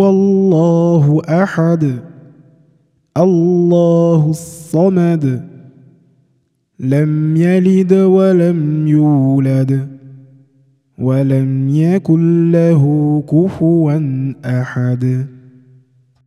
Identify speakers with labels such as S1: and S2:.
S1: هو الله أحد الله الصمد لم يلد ولم يولد ولم يكن له كفوا أحد.